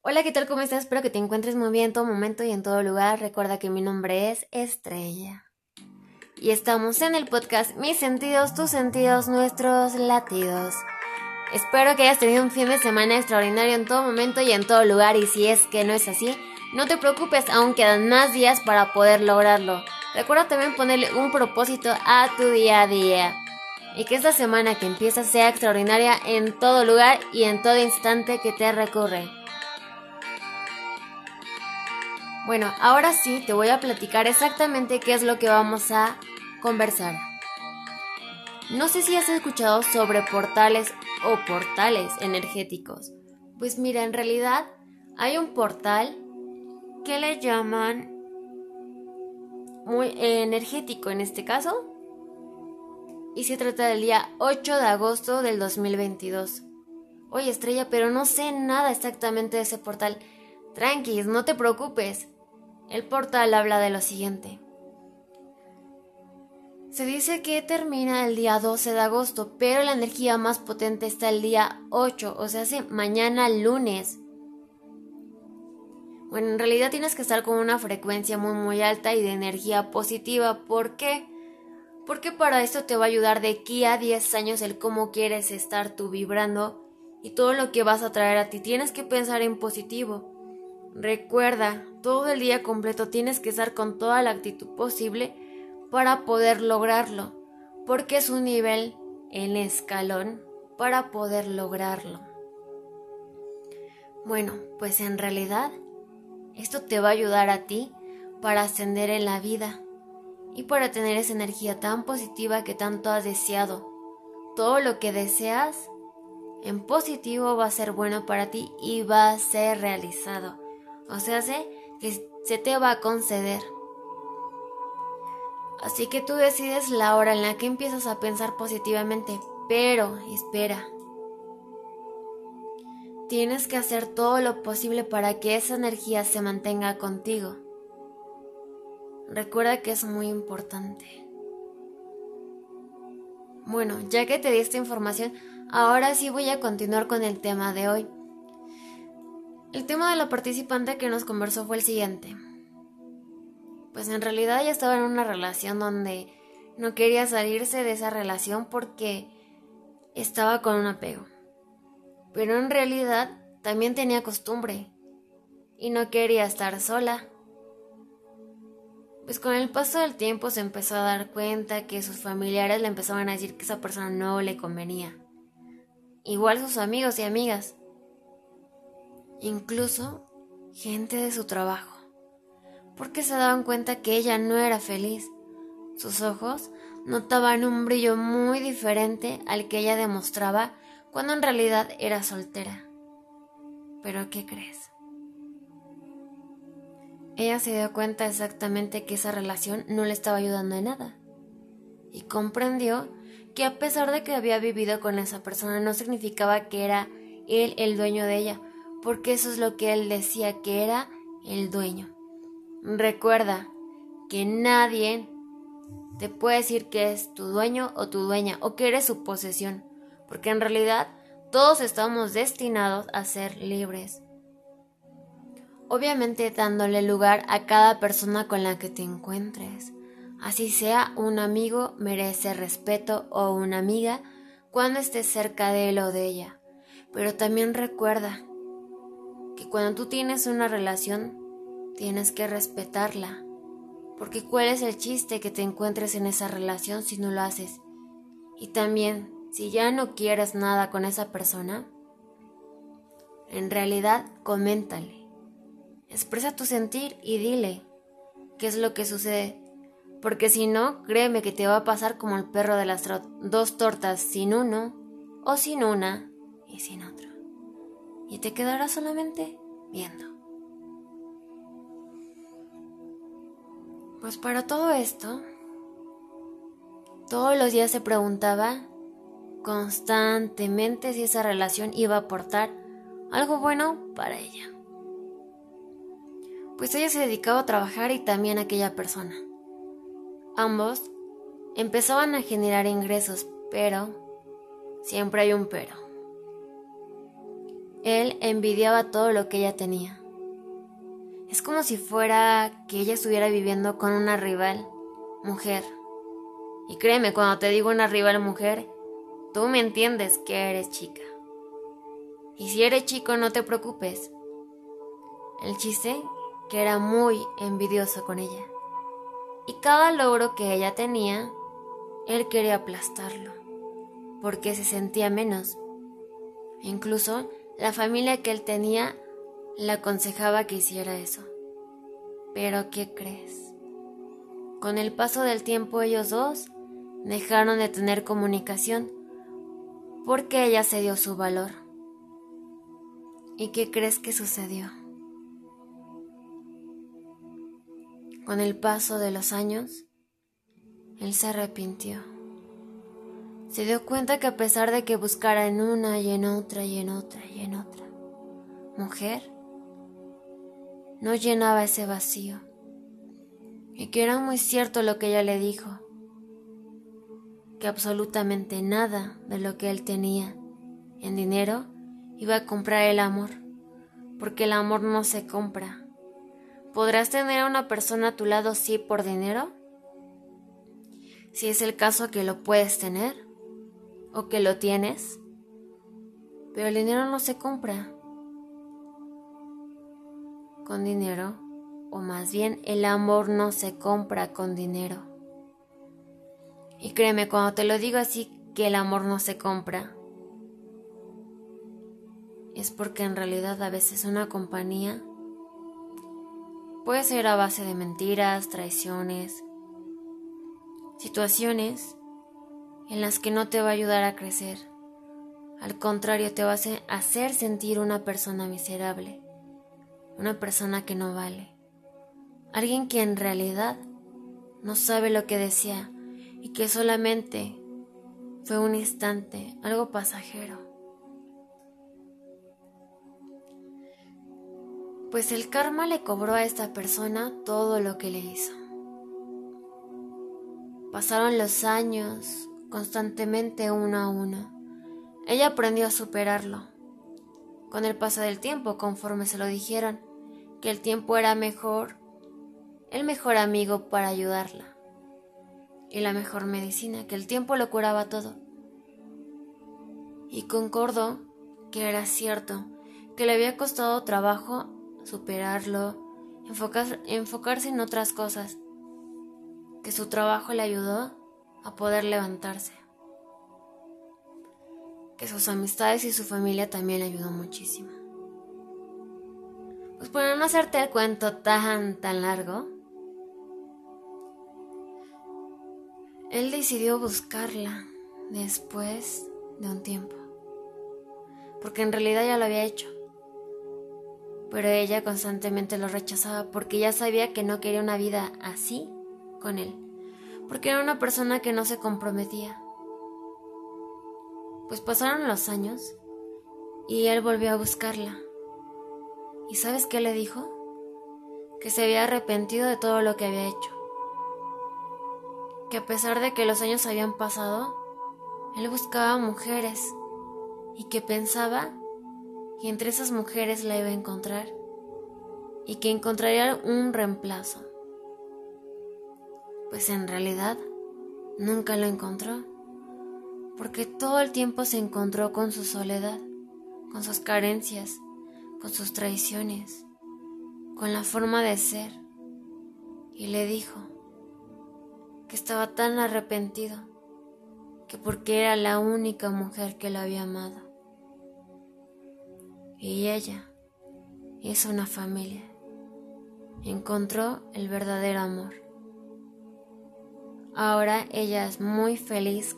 Hola, ¿qué tal? ¿Cómo estás? Espero que te encuentres muy bien en todo momento y en todo lugar. Recuerda que mi nombre es Estrella. Y estamos en el podcast Mis sentidos, tus sentidos, nuestros latidos. Espero que hayas tenido un fin de semana extraordinario en todo momento y en todo lugar. Y si es que no es así, no te preocupes, aún quedan más días para poder lograrlo. Recuerda también ponerle un propósito a tu día a día y que esta semana que empieza sea extraordinaria en todo lugar y en todo instante que te recurre. Bueno, ahora sí te voy a platicar exactamente qué es lo que vamos a conversar. No sé si has escuchado sobre portales o portales energéticos. Pues mira, en realidad hay un portal que le llaman muy energético en este caso, y se trata del día 8 de agosto del 2022. Oye, Estrella, pero no sé nada exactamente de ese portal. Tranquis, no te preocupes. El portal habla de lo siguiente. Se dice que termina el día 12 de agosto, pero la energía más potente está el día 8, o sea, hace mañana lunes. Bueno, en realidad tienes que estar con una frecuencia muy muy alta y de energía positiva. ¿Por qué? porque para esto te va a ayudar de aquí a 10 años el cómo quieres estar tú vibrando y todo lo que vas a traer a ti. Tienes que pensar en positivo. Recuerda, todo el día completo tienes que estar con toda la actitud posible para poder lograrlo, porque es un nivel en escalón para poder lograrlo. Bueno, pues en realidad esto te va a ayudar a ti para ascender en la vida y para tener esa energía tan positiva que tanto has deseado. Todo lo que deseas en positivo va a ser bueno para ti y va a ser realizado. O sea, sé que se te va a conceder. Así que tú decides la hora en la que empiezas a pensar positivamente, pero espera. Tienes que hacer todo lo posible para que esa energía se mantenga contigo. Recuerda que es muy importante. Bueno, ya que te di esta información, ahora sí voy a continuar con el tema de hoy. El tema de la participante que nos conversó fue el siguiente. Pues en realidad ella estaba en una relación donde no quería salirse de esa relación porque estaba con un apego. Pero en realidad también tenía costumbre y no quería estar sola pues con el paso del tiempo se empezó a dar cuenta que sus familiares le empezaban a decir que esa persona no le convenía. Igual sus amigos y amigas. Incluso gente de su trabajo. Porque se daban cuenta que ella no era feliz. Sus ojos notaban un brillo muy diferente al que ella demostraba cuando en realidad era soltera. Pero ¿qué crees? Ella se dio cuenta exactamente que esa relación no le estaba ayudando en nada. Y comprendió que a pesar de que había vivido con esa persona no significaba que era él el dueño de ella, porque eso es lo que él decía que era el dueño. Recuerda que nadie te puede decir que es tu dueño o tu dueña o que eres su posesión, porque en realidad todos estamos destinados a ser libres obviamente dándole lugar a cada persona con la que te encuentres. Así sea un amigo merece respeto o una amiga cuando estés cerca de él o de ella. Pero también recuerda que cuando tú tienes una relación tienes que respetarla. Porque cuál es el chiste que te encuentres en esa relación si no lo haces. Y también, si ya no quieres nada con esa persona, en realidad coméntale Expresa tu sentir y dile qué es lo que sucede. Porque si no, créeme que te va a pasar como el perro de las dos tortas, sin uno, o sin una y sin otro. Y te quedarás solamente viendo. Pues para todo esto, todos los días se preguntaba constantemente si esa relación iba a aportar algo bueno para ella pues ella se dedicaba a trabajar y también aquella persona. Ambos empezaban a generar ingresos, pero siempre hay un pero. Él envidiaba todo lo que ella tenía. Es como si fuera que ella estuviera viviendo con una rival mujer. Y créeme, cuando te digo una rival mujer, tú me entiendes que eres chica. Y si eres chico, no te preocupes. El chiste que era muy envidioso con ella. Y cada logro que ella tenía, él quería aplastarlo, porque se sentía menos. Incluso la familia que él tenía le aconsejaba que hiciera eso. Pero ¿qué crees? Con el paso del tiempo ellos dos dejaron de tener comunicación porque ella se dio su valor. ¿Y qué crees que sucedió? Con el paso de los años, él se arrepintió. Se dio cuenta que a pesar de que buscara en una y en otra y en otra y en otra mujer, no llenaba ese vacío. Y que era muy cierto lo que ella le dijo, que absolutamente nada de lo que él tenía en dinero iba a comprar el amor, porque el amor no se compra. ¿Podrás tener a una persona a tu lado sí por dinero? Si es el caso que lo puedes tener o que lo tienes, pero el dinero no se compra con dinero, o más bien el amor no se compra con dinero. Y créeme, cuando te lo digo así, que el amor no se compra, es porque en realidad a veces una compañía puede ser a base de mentiras, traiciones, situaciones en las que no te va a ayudar a crecer. Al contrario, te va a hacer sentir una persona miserable, una persona que no vale, alguien que en realidad no sabe lo que decía y que solamente fue un instante, algo pasajero. Pues el karma le cobró a esta persona todo lo que le hizo. Pasaron los años constantemente uno a uno. Ella aprendió a superarlo. Con el paso del tiempo, conforme se lo dijeron, que el tiempo era mejor, el mejor amigo para ayudarla. Y la mejor medicina, que el tiempo lo curaba todo. Y concordó que era cierto, que le había costado trabajo superarlo, enfocarse en otras cosas, que su trabajo le ayudó a poder levantarse, que sus amistades y su familia también le ayudó muchísimo. Pues para no hacerte el cuento tan, tan largo, él decidió buscarla después de un tiempo. Porque en realidad ya lo había hecho. Pero ella constantemente lo rechazaba porque ya sabía que no quería una vida así con él. Porque era una persona que no se comprometía. Pues pasaron los años y él volvió a buscarla. ¿Y sabes qué le dijo? Que se había arrepentido de todo lo que había hecho. Que a pesar de que los años habían pasado, él buscaba mujeres y que pensaba que entre esas mujeres la iba a encontrar y que encontraría un reemplazo. Pues en realidad nunca lo encontró, porque todo el tiempo se encontró con su soledad, con sus carencias, con sus traiciones, con la forma de ser, y le dijo que estaba tan arrepentido que porque era la única mujer que lo había amado. Y ella hizo una familia, encontró el verdadero amor. Ahora ella es muy feliz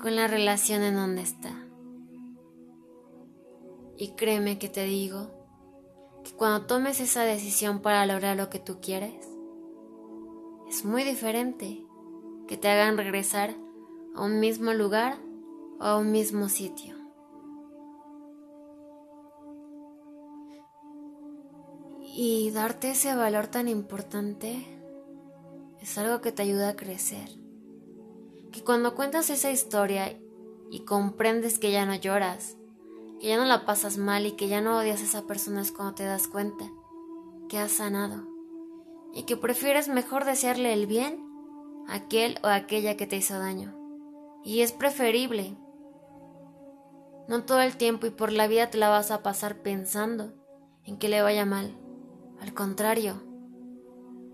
con la relación en donde está. Y créeme que te digo que cuando tomes esa decisión para lograr lo que tú quieres, es muy diferente que te hagan regresar a un mismo lugar o a un mismo sitio. Y darte ese valor tan importante es algo que te ayuda a crecer. Que cuando cuentas esa historia y comprendes que ya no lloras, que ya no la pasas mal y que ya no odias a esa persona es cuando te das cuenta que has sanado y que prefieres mejor desearle el bien a aquel o aquella que te hizo daño. Y es preferible. No todo el tiempo y por la vida te la vas a pasar pensando en que le vaya mal. Al contrario,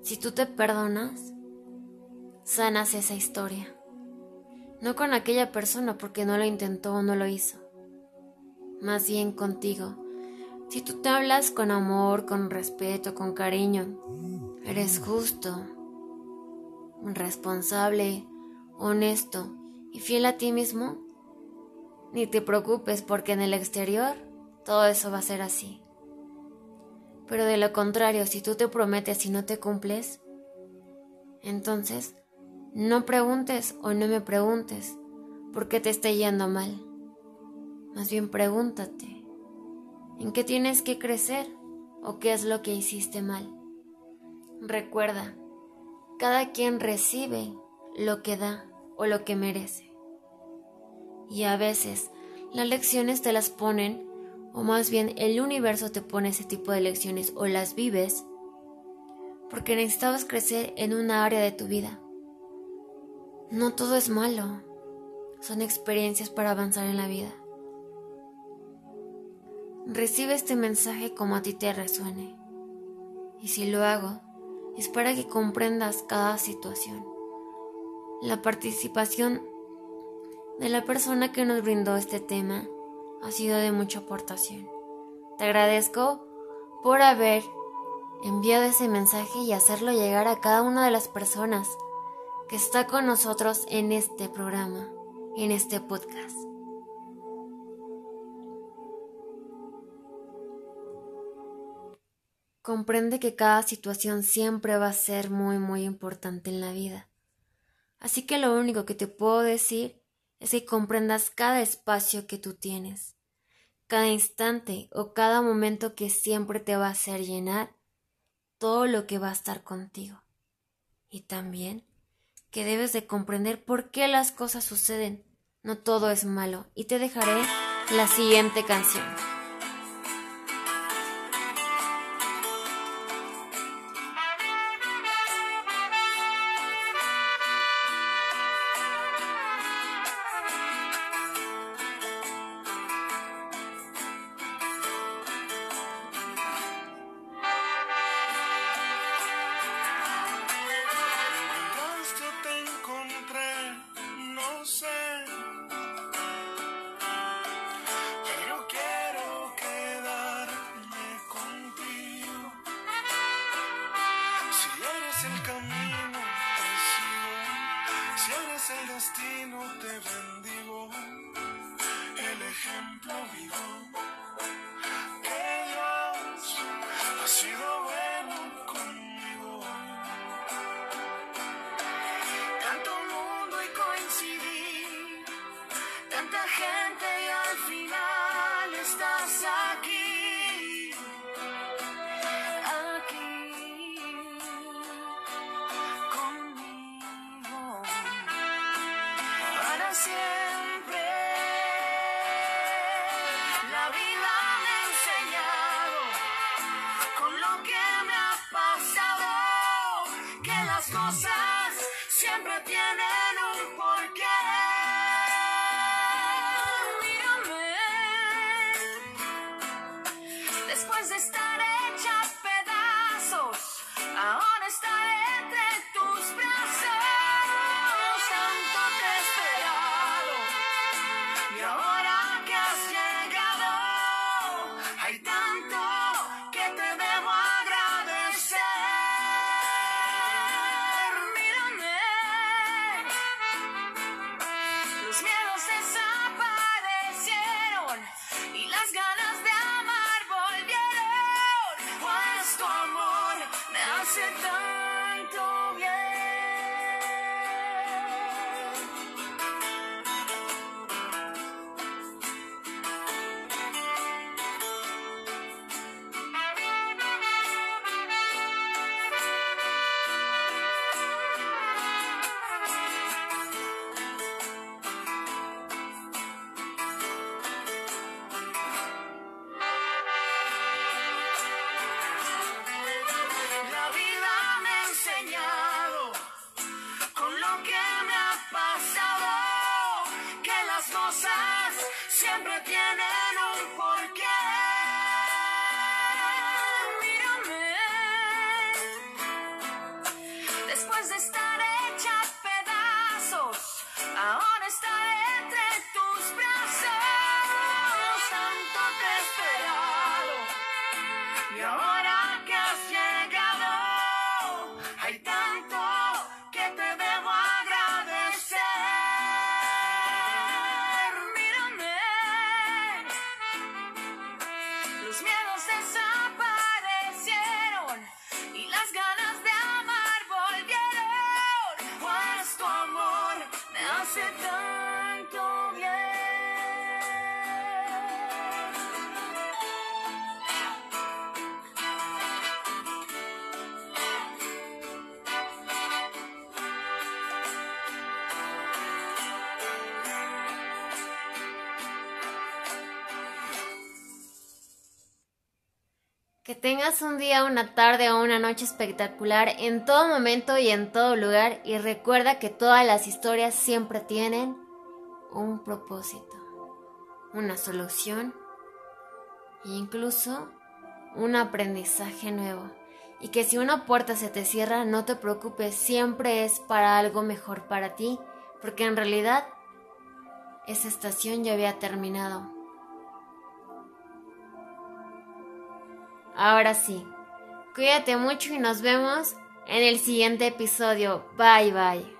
si tú te perdonas, sanas esa historia. No con aquella persona porque no lo intentó o no lo hizo. Más bien contigo. Si tú te hablas con amor, con respeto, con cariño, eres justo, responsable, honesto y fiel a ti mismo, ni te preocupes porque en el exterior todo eso va a ser así. Pero de lo contrario, si tú te prometes y no te cumples, entonces no preguntes o no me preguntes por qué te está yendo mal. Más bien pregúntate, ¿en qué tienes que crecer o qué es lo que hiciste mal? Recuerda, cada quien recibe lo que da o lo que merece. Y a veces las lecciones te las ponen o más bien el universo te pone ese tipo de lecciones o las vives porque necesitabas crecer en una área de tu vida. No todo es malo, son experiencias para avanzar en la vida. Recibe este mensaje como a ti te resuene. Y si lo hago, es para que comprendas cada situación. La participación de la persona que nos brindó este tema ha sido de mucha aportación. Te agradezco por haber enviado ese mensaje y hacerlo llegar a cada una de las personas que está con nosotros en este programa, en este podcast. Comprende que cada situación siempre va a ser muy muy importante en la vida. Así que lo único que te puedo decir es que comprendas cada espacio que tú tienes, cada instante o cada momento que siempre te va a hacer llenar todo lo que va a estar contigo. Y también que debes de comprender por qué las cosas suceden. No todo es malo. Y te dejaré la siguiente canción. blowing on. siempre tiene tengas un día, una tarde o una noche espectacular en todo momento y en todo lugar y recuerda que todas las historias siempre tienen un propósito, una solución e incluso un aprendizaje nuevo. Y que si una puerta se te cierra, no te preocupes, siempre es para algo mejor para ti, porque en realidad esa estación ya había terminado. Ahora sí, cuídate mucho y nos vemos en el siguiente episodio. Bye bye.